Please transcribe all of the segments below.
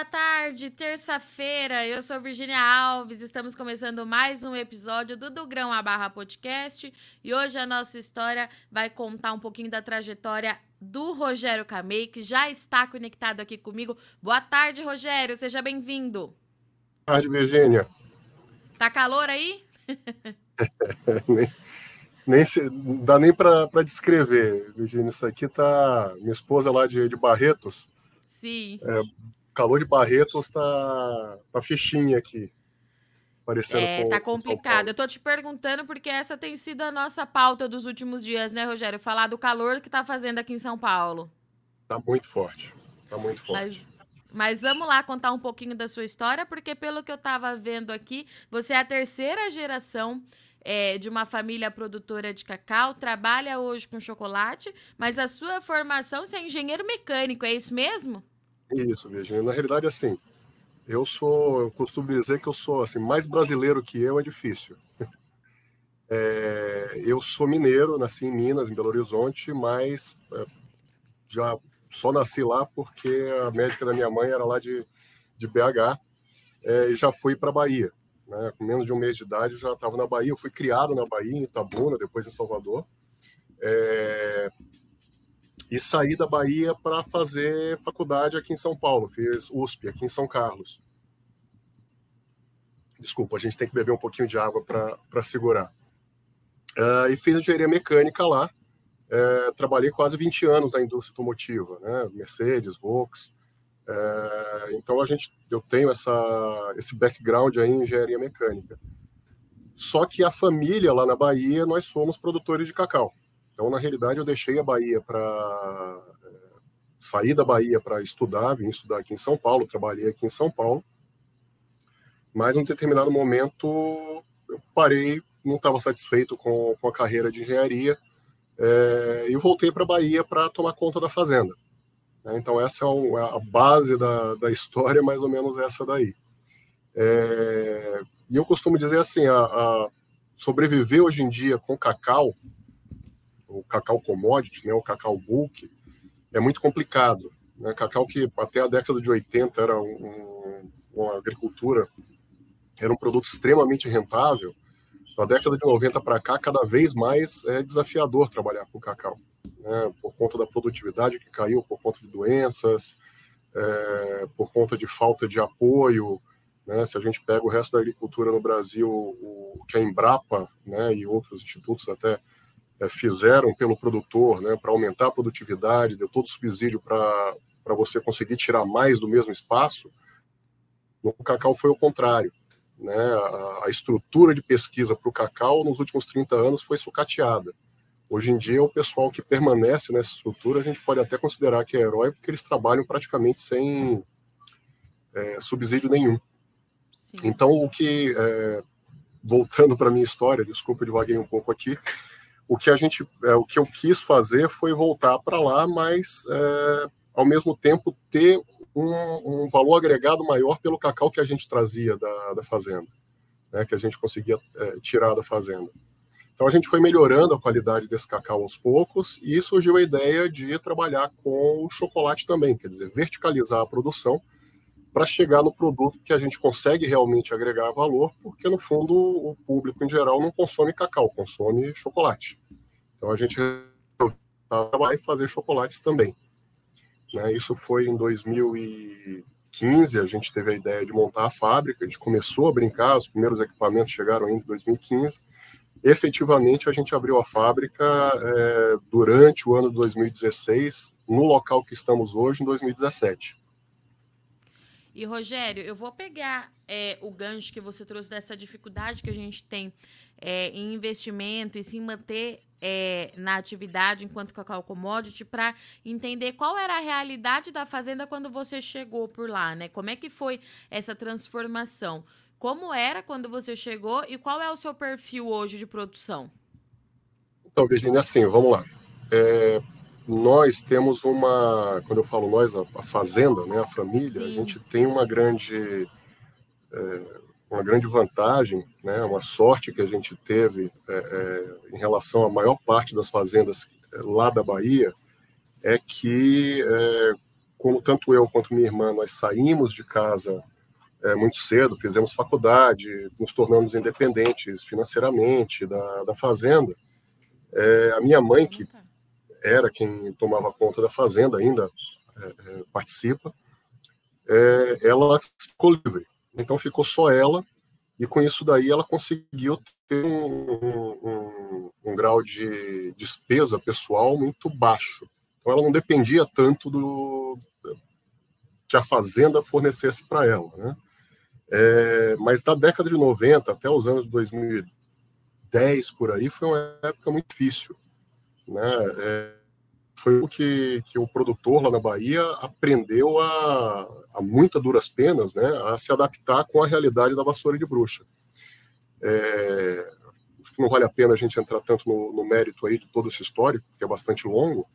boa tarde. Terça-feira, eu sou Virginia Alves. Estamos começando mais um episódio do Do Grão a Barra Podcast. E hoje a nossa história vai contar um pouquinho da trajetória do Rogério Camei, que já está conectado aqui comigo. Boa tarde, Rogério. Seja bem-vindo. Boa tarde, Virginia. Tá calor aí? nem, nem se, dá nem para descrever, Virginia. Isso aqui tá. Minha esposa lá de, de Barretos. Sim. É, calor de Barretos tá, tá fichinha aqui. Parecendo é, tá complicado. Eu tô te perguntando porque essa tem sido a nossa pauta dos últimos dias, né, Rogério? Falar do calor que tá fazendo aqui em São Paulo. Tá muito forte. Tá muito forte. Mas, mas vamos lá contar um pouquinho da sua história, porque pelo que eu tava vendo aqui, você é a terceira geração é, de uma família produtora de cacau, trabalha hoje com chocolate, mas a sua formação você é engenheiro mecânico, é isso mesmo? Isso, Virginia. Na realidade, assim, eu sou, eu costumo dizer que eu sou assim, mais brasileiro que eu é difícil. É, eu sou mineiro, nasci em Minas, em Belo Horizonte, mas é, já só nasci lá porque a médica da minha mãe era lá de, de BH é, e já fui para Bahia. Né? Com menos de um mês de idade, eu já estava na Bahia. Eu fui criado na Bahia, em Itabuna, depois em Salvador. É, e saí da Bahia para fazer faculdade aqui em São Paulo. Fiz USP, aqui em São Carlos. Desculpa, a gente tem que beber um pouquinho de água para segurar. Uh, e fiz engenharia mecânica lá. Uh, trabalhei quase 20 anos na indústria automotiva, né? Mercedes, Volks. Uh, então a gente, eu tenho essa, esse background aí em engenharia mecânica. Só que a família lá na Bahia, nós somos produtores de cacau. Então, na realidade, eu deixei a Bahia para é, sair da Bahia para estudar, vim estudar aqui em São Paulo, trabalhei aqui em São Paulo. Mas, em um determinado momento, eu parei, não estava satisfeito com, com a carreira de engenharia é, e voltei para a Bahia para tomar conta da fazenda. Né? Então, essa é, é a base da, da história, mais ou menos essa daí. É, e eu costumo dizer assim, a, a sobreviver hoje em dia com cacau o cacau commodity, né, o cacau bulk, é muito complicado. Né? Cacau que até a década de 80 era um, uma agricultura, era um produto extremamente rentável. Da década de 90 para cá, cada vez mais é desafiador trabalhar com cacau, né? por conta da produtividade que caiu, por conta de doenças, é, por conta de falta de apoio. Né? Se a gente pega o resto da agricultura no Brasil, o que a Embrapa né, e outros institutos até fizeram pelo produtor, né, para aumentar a produtividade, deu todo subsídio para você conseguir tirar mais do mesmo espaço, no cacau foi o contrário. Né? A, a estrutura de pesquisa para o cacau nos últimos 30 anos foi sucateada. Hoje em dia, o pessoal que permanece nessa estrutura, a gente pode até considerar que é herói, porque eles trabalham praticamente sem é, subsídio nenhum. Sim. Então, o que, é, voltando para a minha história, desculpa, eu divaguei um pouco aqui, o que a gente, é, o que eu quis fazer foi voltar para lá, mas é, ao mesmo tempo ter um, um, valor agregado maior pelo cacau que a gente trazia da, da fazenda, né, que a gente conseguia é, tirar da fazenda. Então a gente foi melhorando a qualidade desse cacau aos poucos e surgiu a ideia de trabalhar com o chocolate também, quer dizer, verticalizar a produção para chegar no produto que a gente consegue realmente agregar valor, porque no fundo o público em geral não consome cacau, consome chocolate. Então a gente vai fazer chocolates também. Né? Isso foi em 2015, a gente teve a ideia de montar a fábrica, a gente começou a brincar, os primeiros equipamentos chegaram em 2015. Efetivamente, a gente abriu a fábrica é, durante o ano de 2016, no local que estamos hoje, em 2017. E, Rogério, eu vou pegar é, o gancho que você trouxe dessa dificuldade que a gente tem é, em investimento e se manter é, na atividade enquanto cacau commodity para entender qual era a realidade da fazenda quando você chegou por lá, né? Como é que foi essa transformação? Como era quando você chegou e qual é o seu perfil hoje de produção? Então, Virginia, assim, vamos lá. É, nós temos uma, quando eu falo nós, a, a fazenda, né, a família, Sim. a gente tem uma grande, é, uma grande vantagem, né, uma sorte que a gente teve é, é, em relação à maior parte das fazendas é, lá da Bahia, é que é, como tanto eu quanto minha irmã, nós saímos de casa é, muito cedo, fizemos faculdade, nos tornamos independentes financeiramente da, da fazenda. É, a minha mãe, que era quem tomava conta da fazenda, ainda participa, ela ficou livre. Então ficou só ela, e com isso daí ela conseguiu ter um, um, um grau de despesa pessoal muito baixo. Então ela não dependia tanto do que a fazenda fornecesse para ela, né? É, mas da década de 90 até os anos 2010 por aí foi uma época muito difícil, né? É, foi o que, que o produtor lá na Bahia aprendeu a, a muitas duras penas, né, a se adaptar com a realidade da vassoura de bruxa. É, acho que não vale a pena a gente entrar tanto no, no, mérito aí de todo esse histórico, que é bastante longo,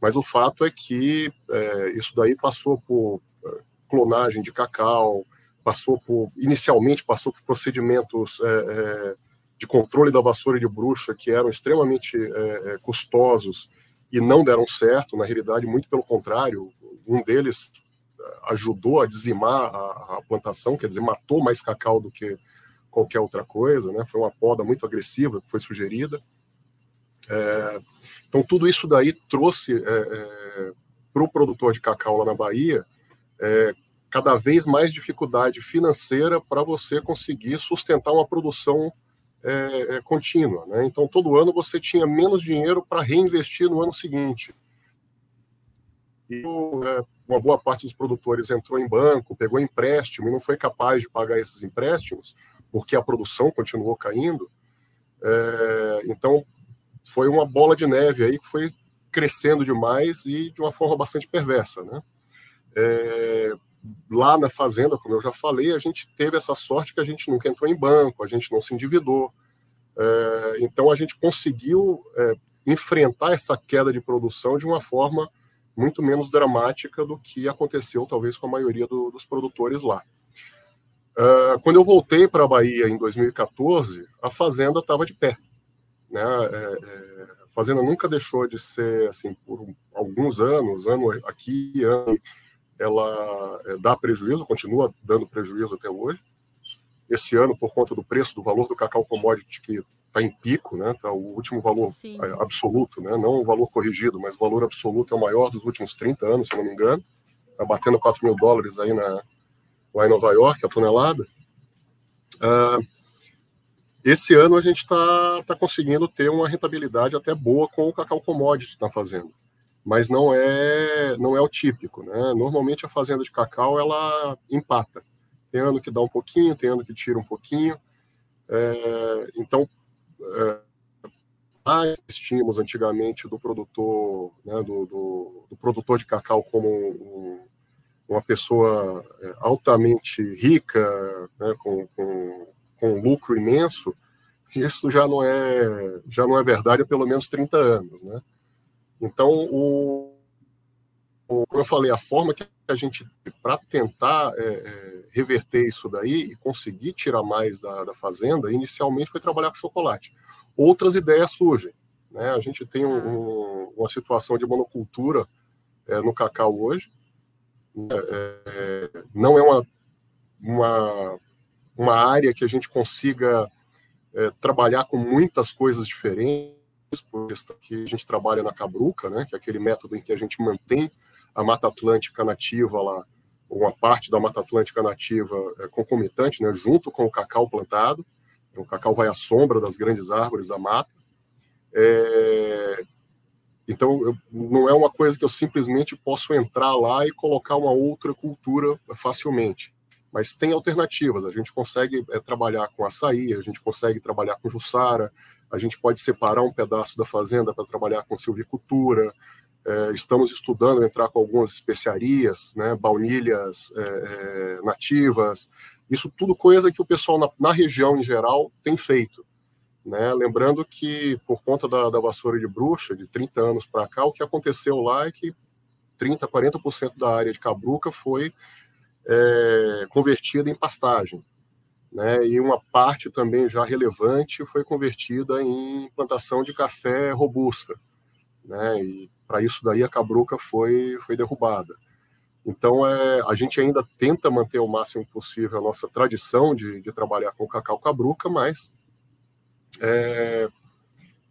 mas o fato é que é, isso daí passou por é, clonagem de cacau, passou por, inicialmente passou por procedimentos é, é, de controle da vassoura de bruxa que eram extremamente é, custosos e não deram certo, na realidade, muito pelo contrário, um deles ajudou a dizimar a, a plantação, quer dizer, matou mais cacau do que qualquer outra coisa, né? Foi uma poda muito agressiva que foi sugerida. É, então, tudo isso daí trouxe é, é, para o produtor de cacau lá na Bahia cada vez mais dificuldade financeira para você conseguir sustentar uma produção é, é, contínua. Né? Então, todo ano você tinha menos dinheiro para reinvestir no ano seguinte. E é, uma boa parte dos produtores entrou em banco, pegou empréstimo e não foi capaz de pagar esses empréstimos, porque a produção continuou caindo. É, então, foi uma bola de neve aí que foi crescendo demais e de uma forma bastante perversa. Né? É, lá na fazenda, como eu já falei, a gente teve essa sorte que a gente nunca entrou em banco, a gente não se endividou. É, então a gente conseguiu é, enfrentar essa queda de produção de uma forma muito menos dramática do que aconteceu talvez com a maioria do, dos produtores lá. É, quando eu voltei para a Bahia em 2014, a fazenda estava de pé. Né? É, é, a fazenda nunca deixou de ser assim por alguns anos, ano aqui, ano ela é, dá prejuízo, continua dando prejuízo até hoje. Esse ano, por conta do preço, do valor do cacau commodity, que está em pico, né? Tá o último valor Sim. É, absoluto, né? Não o valor corrigido, mas o valor absoluto é o maior dos últimos 30 anos, se não me engano. Está batendo 4 mil dólares aí na, lá em Nova York, a tonelada. Uh, esse ano a gente está tá conseguindo ter uma rentabilidade até boa com o cacau commodity na fazenda mas não é não é o típico, né? Normalmente a fazenda de cacau ela empata. Tem ano que dá um pouquinho, tem ano que tira um pouquinho. É, então, é, tínhamos antigamente do produtor, né, do, do, do, produtor de cacau como um, uma pessoa é, altamente rica, né, com, com, com lucro imenso. Isso já não é já não é verdade há pelo menos 30 anos, né? Então, o, o, como eu falei, a forma que a gente, para tentar é, é, reverter isso daí e conseguir tirar mais da, da, fazenda, inicialmente foi trabalhar com chocolate. Outras ideias surgem. Né? A gente tem um, um, uma situação de monocultura é, no cacau hoje. É, é, não é uma, uma, uma área que a gente consiga é, trabalhar com muitas coisas diferentes por que a gente trabalha na cabruca, né, que é aquele método em que a gente mantém a Mata Atlântica nativa lá, uma parte da Mata Atlântica nativa é, concomitante, né, junto com o cacau plantado. O cacau vai à sombra das grandes árvores da mata. É, então, eu, não é uma coisa que eu simplesmente posso entrar lá e colocar uma outra cultura facilmente. Mas tem alternativas. A gente consegue é, trabalhar com açaí, a gente consegue trabalhar com jussara, a gente pode separar um pedaço da fazenda para trabalhar com silvicultura. É, estamos estudando entrar com algumas especiarias, né, baunilhas é, é, nativas. Isso tudo coisa que o pessoal na, na região em geral tem feito. Né? Lembrando que, por conta da, da vassoura de bruxa, de 30 anos para cá, o que aconteceu lá é que 30%, 40% da área de cabruca foi é, convertida em pastagem né, e uma parte também já relevante foi convertida em plantação de café robusta, né, e para isso daí a cabruca foi, foi derrubada. Então, é, a gente ainda tenta manter o máximo possível a nossa tradição de, de trabalhar com cacau cabruca, mas é,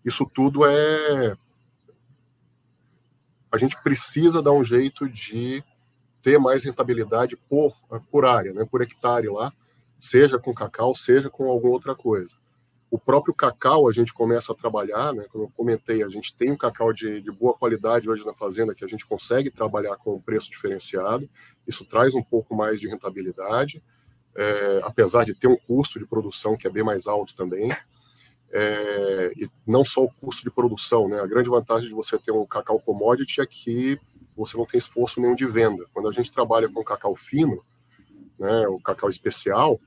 isso tudo é. A gente precisa dar um jeito de ter mais rentabilidade por, por área, né, por hectare lá, seja com cacau, seja com alguma outra coisa. O próprio cacau a gente começa a trabalhar, né? Como eu comentei, a gente tem um cacau de, de boa qualidade hoje na fazenda que a gente consegue trabalhar com um preço diferenciado. Isso traz um pouco mais de rentabilidade, é, apesar de ter um custo de produção que é bem mais alto também. É, e não só o custo de produção, né? A grande vantagem de você ter um cacau commodity é que você não tem esforço nenhum de venda. Quando a gente trabalha com cacau fino, né, o cacau especial,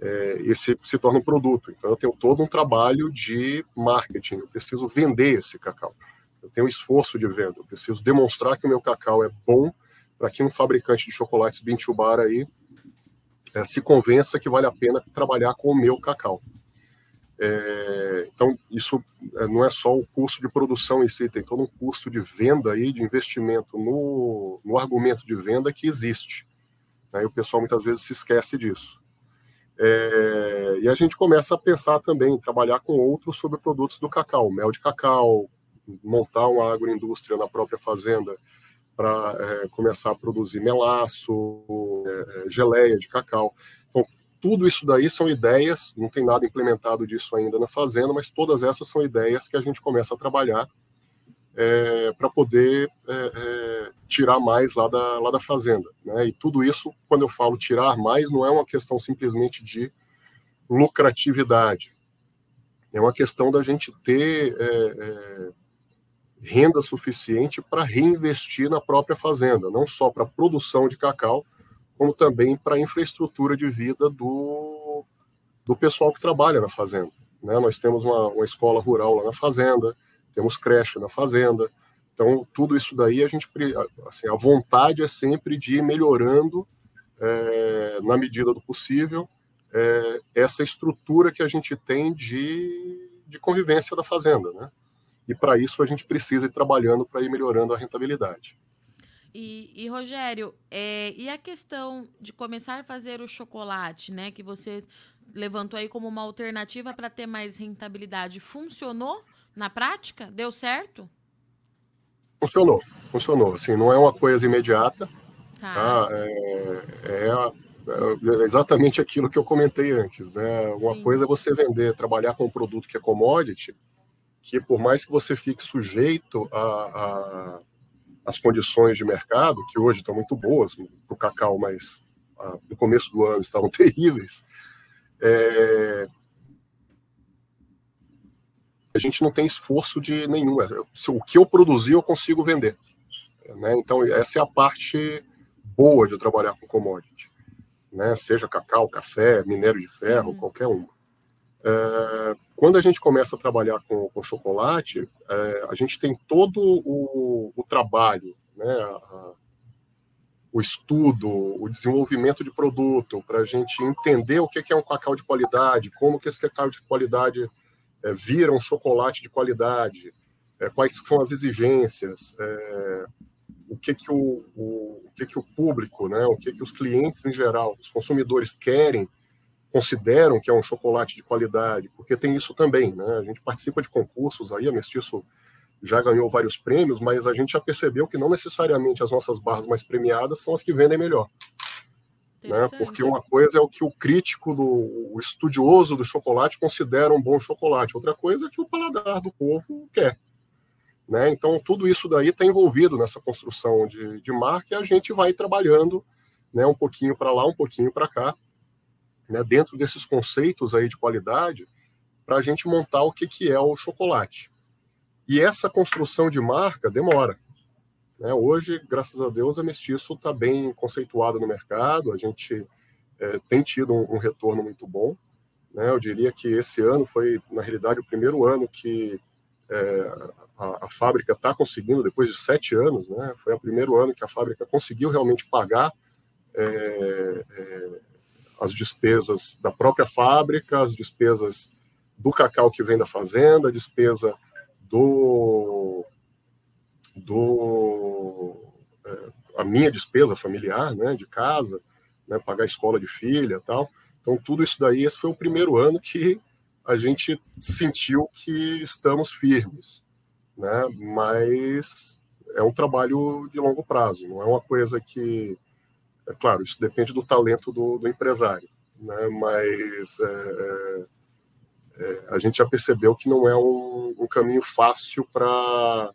é, esse se torna um produto. Então, eu tenho todo um trabalho de marketing. Eu preciso vender esse cacau. Eu tenho um esforço de venda. Eu preciso demonstrar que o meu cacau é bom para que um fabricante de chocolates Bintubar aí é, se convença que vale a pena trabalhar com o meu cacau. É, então, isso é, não é só o custo de produção em si, tem todo um custo de venda aí, de investimento no, no argumento de venda que existe. Né? E o pessoal muitas vezes se esquece disso. É, e a gente começa a pensar também trabalhar com outros subprodutos do cacau, mel de cacau, montar uma agroindústria na própria fazenda para é, começar a produzir melaço, é, é, geleia de cacau. Então, tudo isso daí são ideias, não tem nada implementado disso ainda na fazenda, mas todas essas são ideias que a gente começa a trabalhar é, para poder é, é, tirar mais lá da, lá da fazenda. Né? E tudo isso, quando eu falo tirar mais, não é uma questão simplesmente de lucratividade. É uma questão da gente ter é, é, renda suficiente para reinvestir na própria fazenda, não só para a produção de cacau, como também para a infraestrutura de vida do, do pessoal que trabalha na fazenda. Né? Nós temos uma, uma escola rural lá na fazenda, temos creche na fazenda. Então, tudo isso daí, a gente, assim, a vontade é sempre de ir melhorando, é, na medida do possível, é, essa estrutura que a gente tem de, de convivência da fazenda, né? E para isso a gente precisa ir trabalhando para ir melhorando a rentabilidade. E, e Rogério, é, e a questão de começar a fazer o chocolate, né? Que você levantou aí como uma alternativa para ter mais rentabilidade, funcionou? Na prática? Deu certo? Funcionou, funcionou. Assim, não é uma coisa imediata. Tá. tá? É, é, é, exatamente aquilo que eu comentei antes. Né? Uma Sim. coisa é você vender, trabalhar com um produto que é commodity, que por mais que você fique sujeito a, a as condições de mercado, que hoje estão muito boas para o cacau, mas a, no começo do ano estavam terríveis, é, a gente não tem esforço de nenhum. É, o que eu produzir, eu consigo vender. Né? Então, essa é a parte boa de trabalhar com commodity. Né? Seja cacau, café, minério de ferro, Sim. qualquer uma. É, quando a gente começa a trabalhar com, com chocolate, é, a gente tem todo o, o trabalho, né? A, o estudo, o desenvolvimento de produto, para a gente entender o que é um cacau de qualidade, como que esse cacau de qualidade é, vira um chocolate de qualidade, é, quais são as exigências, é, o que que o, o, o, que que o público, né, o que que os clientes em geral, os consumidores querem, consideram que é um chocolate de qualidade, porque tem isso também, né? A gente participa de concursos aí, a Mestiço já ganhou vários prêmios, mas a gente já percebeu que não necessariamente as nossas barras mais premiadas são as que vendem melhor. Né? Porque uma coisa é o que o crítico, do, o estudioso do chocolate considera um bom chocolate, outra coisa é que o paladar do povo quer. Né? Então, tudo isso daí está envolvido nessa construção de, de marca e a gente vai trabalhando né, um pouquinho para lá, um pouquinho para cá, né, dentro desses conceitos aí de qualidade, para a gente montar o que, que é o chocolate. E essa construção de marca demora. Né? Hoje, graças a Deus, a Mestiço está bem conceituada no mercado, a gente é, tem tido um, um, retorno muito bom. Né? Eu diria que esse ano foi, na realidade, o primeiro ano que é, a, a, fábrica está conseguindo, depois de sete anos, né? foi o primeiro ano que a fábrica conseguiu realmente pagar é, é as despesas da própria fábrica, as despesas do cacau que vem da fazenda, a despesa do do é, minha despesa familiar, né, de casa, né, pagar a escola de filha, tal. Então tudo isso daí, esse foi o primeiro ano que a gente sentiu que estamos firmes, né? Mas é um trabalho de longo prazo, não é uma coisa que, é claro, isso depende do talento do, do empresário, né? Mas é, é, é a gente já percebeu que não é um, um caminho fácil para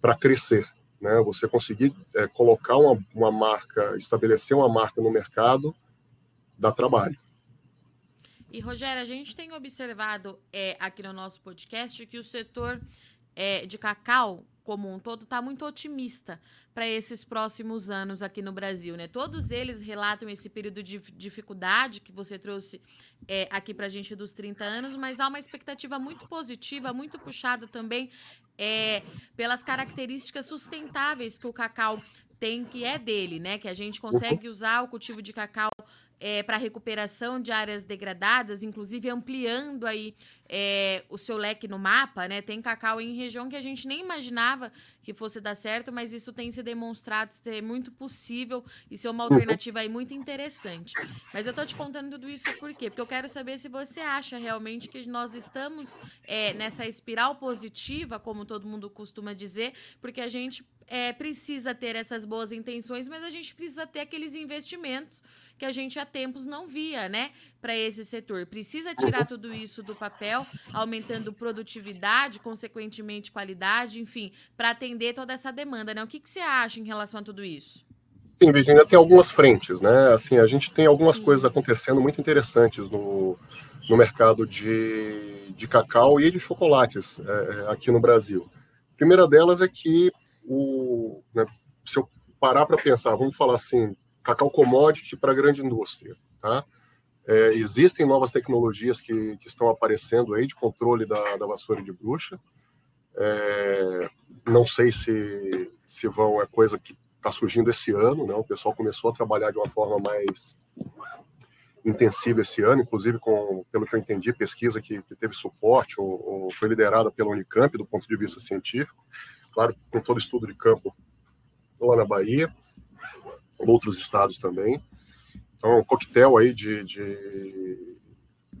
para crescer, né? Você conseguir é, colocar uma, uma marca, estabelecer uma marca no mercado, dá trabalho. E, Rogério, a gente tem observado é, aqui no nosso podcast que o setor é, de cacau como um todo está muito otimista para esses próximos anos aqui no Brasil, né? Todos eles relatam esse período de dificuldade que você trouxe é, aqui para a gente dos 30 anos, mas há uma expectativa muito positiva, muito puxada também é, pelas características sustentáveis que o cacau tem, que é dele, né? Que a gente consegue usar o cultivo de cacau é, para recuperação de áreas degradadas, inclusive ampliando aí é, o seu leque no mapa, né? Tem cacau em região que a gente nem imaginava que fosse dar certo, mas isso tem se demonstrado ser muito possível e ser uma alternativa aí muito interessante. Mas eu tô te contando tudo isso por quê? Porque eu quero saber se você acha realmente que nós estamos é, nessa espiral positiva, como todo mundo costuma dizer, porque a gente é, precisa ter essas boas intenções, mas a gente precisa ter aqueles investimentos que a gente há tempos não via, né, para esse setor. Precisa tirar tudo isso do papel, aumentando produtividade, consequentemente qualidade, enfim, para atender toda essa demanda, né? O que, que você acha em relação a tudo isso? Sim, Virginia, tem algumas frentes, né? Assim, a gente tem algumas Sim. coisas acontecendo muito interessantes no, no mercado de, de cacau e de chocolates é, aqui no Brasil. A primeira delas é que o, né, se eu parar para pensar, vamos falar assim, cacau commodity para a grande indústria, tá? É, existem novas tecnologias que, que, estão aparecendo aí de controle da, da vassoura de bruxa. É, não sei se, se vão, é coisa que está surgindo esse ano, né? O pessoal começou a trabalhar de uma forma mais intensiva esse ano, inclusive com, pelo que eu entendi, pesquisa que, que teve suporte ou, ou, foi liderada pela Unicamp do ponto de vista científico, claro, com todo estudo de campo lá na Bahia outros estados também. Então, é um coquetel aí de, de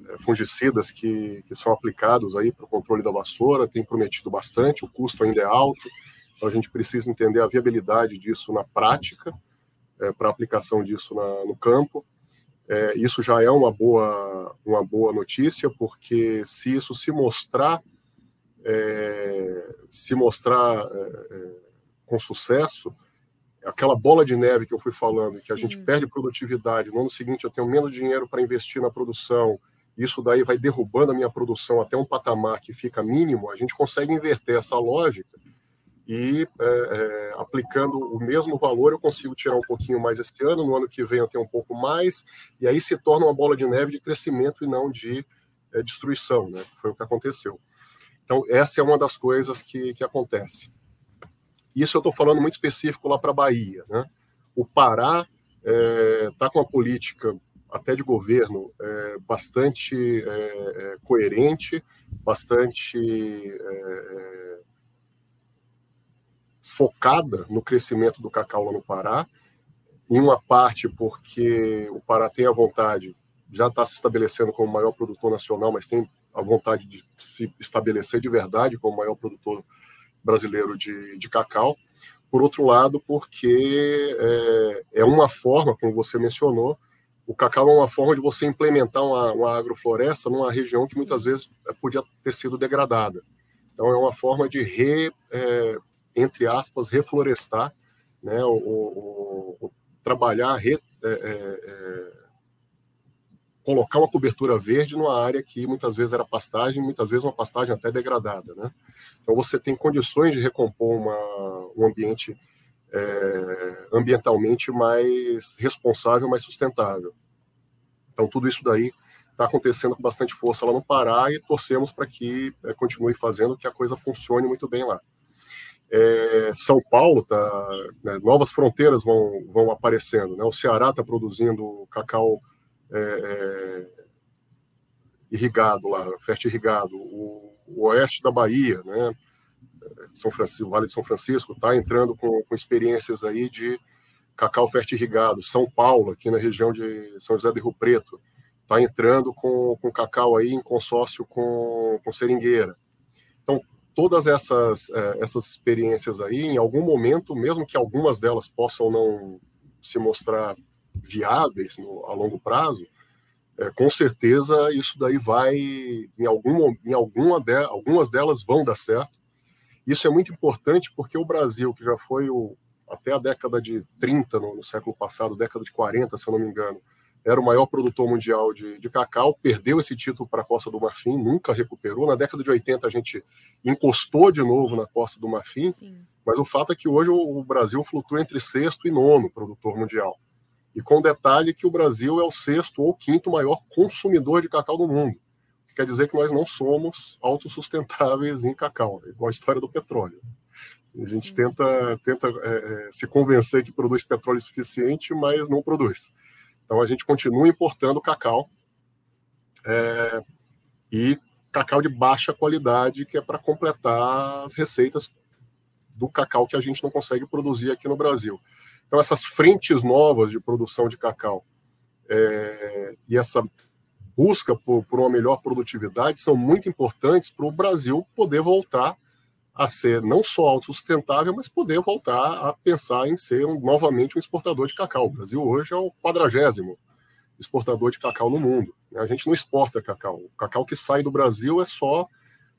é, fungicidas que, que são aplicados aí para o controle da vassoura, tem prometido bastante, o custo ainda é alto, então a gente precisa entender a viabilidade disso na prática, é, para aplicação disso na, no campo. É, isso já é uma boa, uma boa notícia, porque se isso se mostrar, é, se mostrar é, é, com sucesso, aquela bola de neve que eu fui falando, que Sim. a gente perde produtividade, no ano seguinte eu tenho menos dinheiro para investir na produção, isso daí vai derrubando a minha produção até um patamar que fica mínimo, a gente consegue inverter essa lógica e é, é, aplicando o mesmo valor eu consigo tirar um pouquinho mais esse ano, no ano que vem eu tenho um pouco mais, e aí se torna uma bola de neve de crescimento e não de é, destruição, né? Foi o que aconteceu. Então, essa é uma das coisas que, que acontece. Isso eu estou falando muito específico lá para a Bahia. Né? O Pará está é, tá com uma política até de governo é, bastante é, é coerente, bastante é, é, focada no crescimento do cacau lá no Pará, em uma parte porque o Pará tem a vontade, já está se estabelecendo como o maior produtor nacional, mas tem a vontade de se estabelecer de verdade como o maior produtor brasileiro de, de cacau. Por outro lado, porque é, é, uma forma, como você mencionou, o cacau é uma forma de você implementar uma, uma agrofloresta numa região que muitas vezes é, podia ter sido degradada. Então, é uma forma de, re, é, entre aspas, reflorestar, né, o, trabalhar, re, é, é, é colocar uma cobertura verde numa área que muitas vezes era pastagem, muitas vezes uma pastagem até degradada, né? Então você tem condições de recompor uma, um ambiente é, ambientalmente mais responsável, mais sustentável. Então tudo isso daí está acontecendo com bastante força lá no Pará e torcemos para que é, continue fazendo que a coisa funcione muito bem lá. É, São Paulo tá, né, novas fronteiras vão, vão aparecendo, né? O Ceará está produzindo cacau é, é, irrigado lá, fértil irrigado, o, o, oeste da Bahia, né, São Francisco, Vale de São Francisco, está entrando com, com, experiências aí de cacau fertirrigado, São Paulo, aqui na região de São José do Rio Preto, está entrando com, com cacau aí em consórcio com, com seringueira. Então, todas essas, é, essas experiências aí, em algum momento, mesmo que algumas delas possam não se mostrar viáveis no, a longo prazo, é, com certeza isso daí vai, em, algum, em alguma de, algumas delas vão dar certo. Isso é muito importante porque o Brasil, que já foi o, até a década de 30, no, no século passado, década de 40, se eu não me engano, era o maior produtor mundial de, de cacau, perdeu esse título para a Costa do Marfim, nunca recuperou. Na década de 80 a gente encostou de novo na Costa do Marfim, Sim. mas o fato é que hoje o, o Brasil flutua entre sexto e nono produtor mundial. E com detalhe que o Brasil é o sexto ou quinto maior consumidor de cacau do mundo. Que quer dizer que nós não somos autossustentáveis em cacau, é igual a história do petróleo. A gente tenta, tenta é, é, se convencer que produz petróleo suficiente, mas não produz. Então a gente continua importando cacau é, e cacau de baixa qualidade, que é para completar as receitas do cacau que a gente não consegue produzir aqui no Brasil. Então essas frentes novas de produção de cacau é, e essa busca por, por, uma melhor produtividade são muito importantes para o Brasil poder voltar a ser não só autossustentável, mas poder voltar a pensar em ser um, novamente um exportador de cacau. O Brasil hoje é o quadragésimo exportador de cacau no mundo. Né? A gente não exporta cacau. O cacau que sai do Brasil é só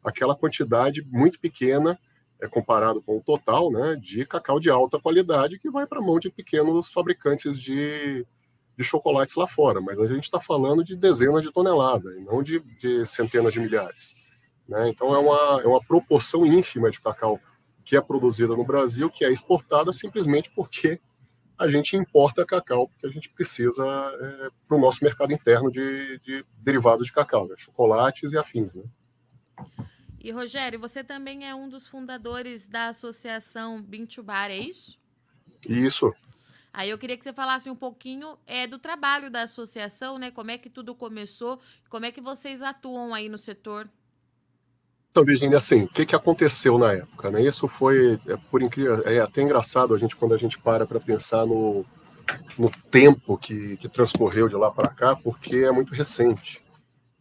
aquela quantidade muito pequena, é, comparado com o total, né, de cacau de alta qualidade que vai para a mão de pequenos fabricantes de, de chocolates lá fora. Mas a gente está falando de dezenas de toneladas, e não de, de centenas de milhares. Né? Então, é uma, é uma proporção ínfima de cacau que é produzida no Brasil, que é exportada simplesmente porque a gente importa cacau, porque a gente precisa é, para o nosso mercado interno de, de derivados de cacau, né? chocolates e afins. Né? E, Rogério, você também é um dos fundadores da associação Bintubar, é isso? Isso. Aí eu queria que você falasse um pouquinho é, do trabalho da associação, né? Como é que tudo começou, como é que vocês atuam aí no setor? Então, Virginia, assim, o que, que aconteceu na época? Né? Isso foi, é, por incrível, é até engraçado a gente quando a gente para para pensar no, no tempo que, que transcorreu de lá para cá, porque é muito recente.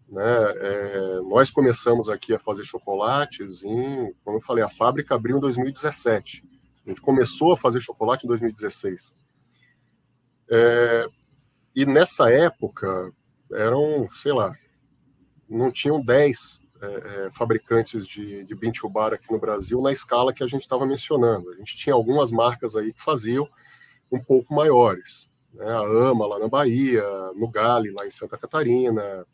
Né? É, nós começamos aqui a fazer chocolates em, como eu falei, a fábrica abriu em 2017. A gente começou a fazer chocolate em 2016. É, e nessa época eram, sei lá, não tinham 10 é, é, fabricantes de, de Bintubar aqui no Brasil na escala que a gente estava mencionando. A gente tinha algumas marcas aí que faziam um pouco maiores. Né? A AMA lá na Bahia, no Gale lá em Santa Catarina,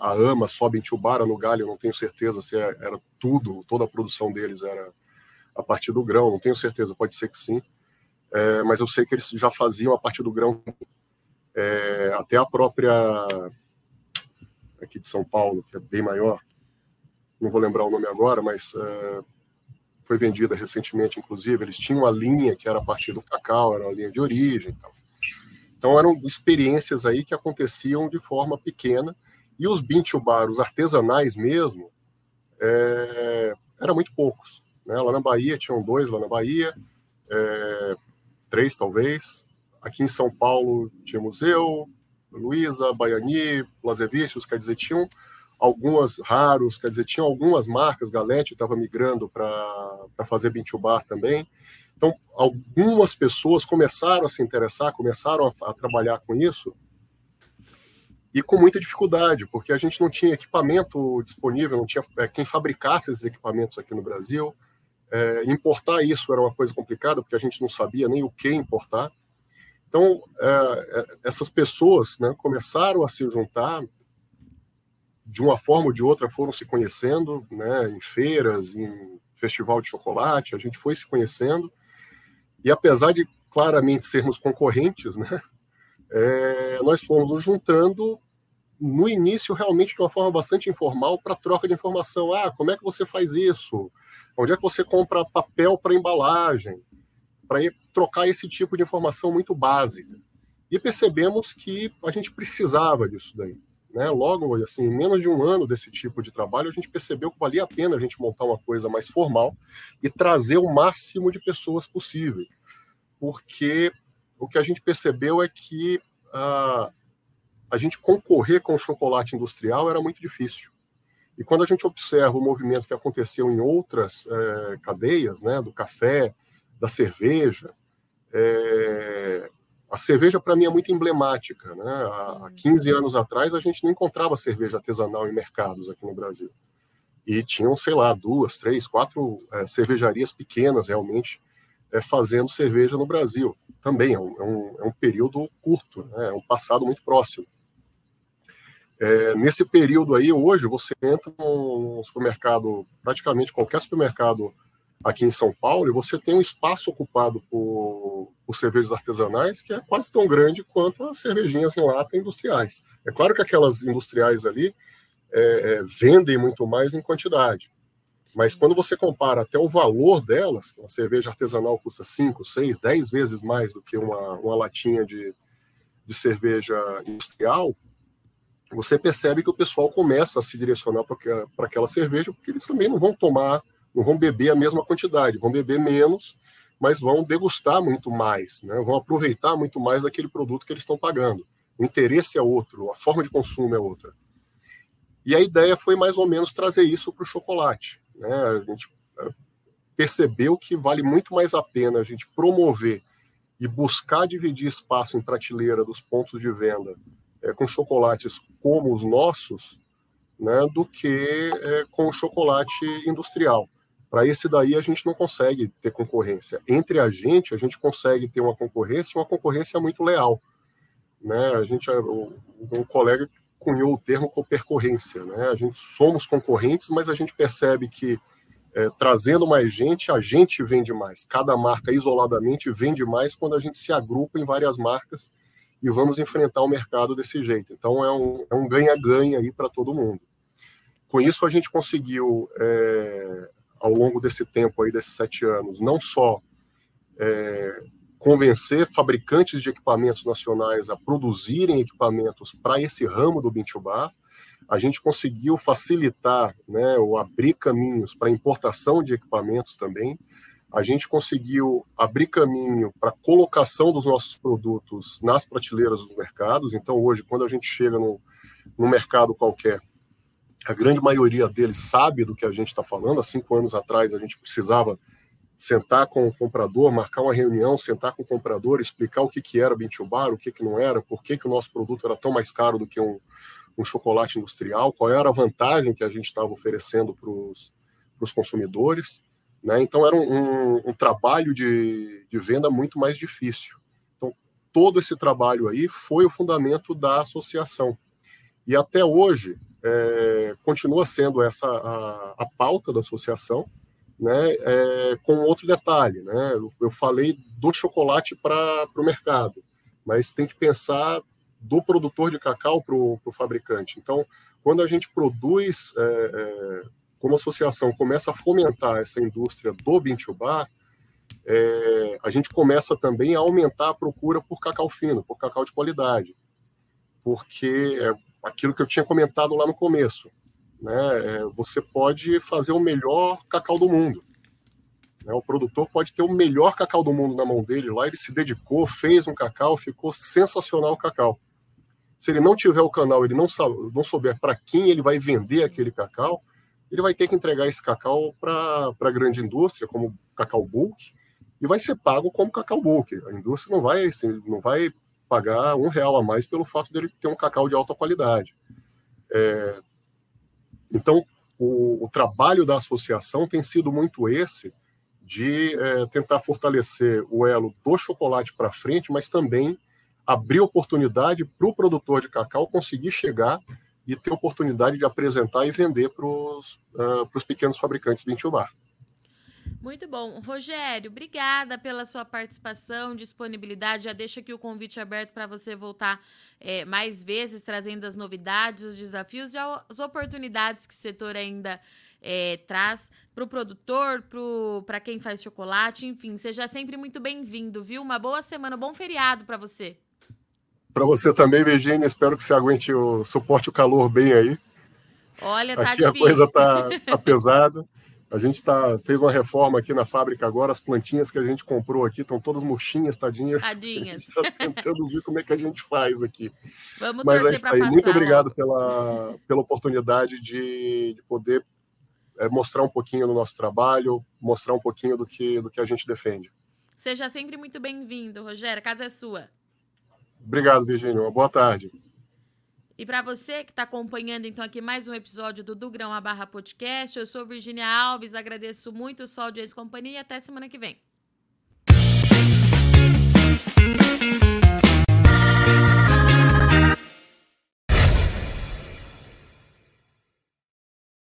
a AMA só Bintubara no Gale, eu não tenho certeza se é, era tudo, toda a produção deles era a partir do grão, não tenho certeza, pode ser que sim. É, mas eu sei que eles já faziam a partir do grão. É, até a própria aqui de São Paulo, que é bem maior, não vou lembrar o nome agora, mas uh, foi vendida recentemente, inclusive. Eles tinham uma linha que era a partir do cacau, era uma linha de origem. Então, então eram experiências aí que aconteciam de forma pequena. E os bintubar, os artesanais mesmo, é, eram muito poucos. Né? Lá na Bahia tinham dois, lá na Bahia, é, três talvez. Aqui em São Paulo tinha museu, Luísa, Baiani, Lazevicius, quer dizer, tinham algumas raros, quer dizer, tinha algumas marcas, Galete estava migrando para fazer Bintubar também. Então, algumas pessoas começaram a se interessar, começaram a, a, trabalhar com isso, e com muita dificuldade, porque a gente não tinha equipamento disponível, não tinha é, quem fabricasse esses equipamentos aqui no Brasil. É, importar isso era uma coisa complicada, porque a gente não sabia nem o que importar. Então, é, é essas pessoas né, começaram a se juntar de uma forma ou de outra foram se conhecendo, né, em feiras, em festival de chocolate, a gente foi se conhecendo, e apesar de claramente sermos concorrentes, né, é, nós fomos nos juntando no início realmente de uma forma bastante informal para troca de informação. Ah, como é que você faz isso? Onde é que você compra papel para embalagem? Para trocar esse tipo de informação muito básica. E percebemos que a gente precisava disso daí. Né? Logo, assim, em menos de um ano desse tipo de trabalho, a gente percebeu que valia a pena a gente montar uma coisa mais formal e trazer o máximo de pessoas possível. Porque o que a gente percebeu é que uh, a gente concorrer com o chocolate industrial era muito difícil. E quando a gente observa o movimento que aconteceu em outras é, cadeias, né, do café, da cerveja, é, a cerveja para mim é muito emblemática. Né? Há, há 15 anos atrás a gente não encontrava cerveja artesanal em mercados aqui no Brasil. E tinham, sei lá, duas, três, quatro é, cervejarias pequenas realmente é, fazendo cerveja no Brasil. Também é um, é um, é um período curto, né? é um passado muito próximo. É, nesse período aí, hoje, você entra num supermercado, praticamente qualquer supermercado aqui em São Paulo, e você tem um espaço ocupado por, por cervejas artesanais que é quase tão grande quanto as cervejinhas em lata industriais. É claro que aquelas industriais ali é, é, vendem muito mais em quantidade, mas quando você compara até o valor delas, uma cerveja artesanal custa 5, 6, 10 vezes mais do que uma, uma latinha de, de cerveja industrial, você percebe que o pessoal começa a se direcionar para aquela cerveja, porque eles também não vão tomar, não vão beber a mesma quantidade, vão beber menos, mas vão degustar muito mais, né? vão aproveitar muito mais daquele produto que eles estão pagando. O interesse é outro, a forma de consumo é outra. E a ideia foi mais ou menos trazer isso para o chocolate. Né? A gente eh, percebeu que vale muito mais a pena a gente promover e buscar dividir espaço em prateleira dos pontos de venda é, com chocolates como os nossos, né, do que é, com chocolate industrial. Para esse daí a gente não consegue ter concorrência. Entre a gente, a gente consegue ter uma concorrência, uma concorrência muito leal. Né? A gente, um colega cunhou o termo copercorrência. Né? A gente somos concorrentes, mas a gente percebe que é, trazendo mais gente, a gente vende mais. Cada marca isoladamente vende mais quando a gente se agrupa em várias marcas e vamos enfrentar o mercado desse jeito. Então é um, é um ganha-ganha aí para todo mundo. Com isso a gente conseguiu, é, ao longo desse tempo aí, desses sete anos, não só é, convencer fabricantes de equipamentos nacionais a produzirem equipamentos para esse ramo do Bintubá, a gente conseguiu facilitar, né, ou abrir caminhos para importação de equipamentos também, a gente conseguiu abrir caminho para colocação dos nossos produtos nas prateleiras dos mercados. Então, hoje, quando a gente chega no, no mercado qualquer, a grande maioria deles sabe do que a gente está falando. Há cinco anos atrás, a gente precisava sentar com o comprador, marcar uma reunião, sentar com o comprador, explicar o que, que era Bintubar, o que, que não era, por que, que o nosso produto era tão mais caro do que um, um chocolate industrial, qual era a vantagem que a gente estava oferecendo para os consumidores. Né? Então, era um, um, um trabalho de, de, venda muito mais difícil. Então, todo esse trabalho aí foi o fundamento da associação. E até hoje, é, continua sendo essa a, a, pauta da associação, né? É, com outro detalhe. Né? Eu, falei do chocolate para o mercado, mas tem que pensar do produtor de cacau para o fabricante. Então, quando a gente produz é, é como associação começa a fomentar essa indústria do Bintubá, é, a gente começa também a aumentar a procura por cacau fino, por cacau de qualidade, porque é aquilo que eu tinha comentado lá no começo, né? É, você pode fazer o melhor cacau do mundo. Né? O produtor pode ter o melhor cacau do mundo na mão dele, lá ele se dedicou, fez um cacau, ficou sensacional o cacau. Se ele não tiver o canal, ele não, não souber para quem ele vai vender aquele cacau, ele vai ter que entregar esse cacau para a grande indústria, como cacau bulk, e vai ser pago como cacau bulk. A indústria não vai, assim, não vai pagar um real a mais pelo fato dele ter um cacau de alta qualidade. É, então, o, o, trabalho da associação tem sido muito esse, de é, tentar fortalecer o elo do chocolate para frente, mas também abrir oportunidade para o produtor de cacau conseguir chegar e ter oportunidade de apresentar e vender para os uh, pequenos fabricantes de bar. Muito bom. Rogério, obrigada pela sua participação, disponibilidade. Já deixa aqui o convite aberto para você voltar é, mais vezes, trazendo as novidades, os desafios e as oportunidades que o setor ainda é, traz para o produtor, para quem faz chocolate, enfim. Seja sempre muito bem-vindo, viu? Uma boa semana, um bom feriado para você. Para você também, Virginia, espero que você aguente o suporte o calor bem aí. Olha, tá Aqui difícil. a coisa tá, tá pesada. A gente tá, fez uma reforma aqui na fábrica agora, as plantinhas que a gente comprou aqui estão todas murchinhas, tadinhas. Tadinhas. A gente tá tentando ver como é que a gente faz aqui. Vamos Mas é isso aí. passar. Muito obrigado logo. pela, pela oportunidade de, de poder é, mostrar um pouquinho do nosso trabalho, mostrar um pouquinho do que, do que a gente defende. Seja sempre muito bem-vindo, Rogério. A casa é sua. Obrigado, Virginia. Uma boa tarde. E para você que está acompanhando então aqui mais um episódio do Do Grão a Barra Podcast, eu sou Virginia Alves, agradeço muito o Sol de Ex-Companhia e até semana que vem.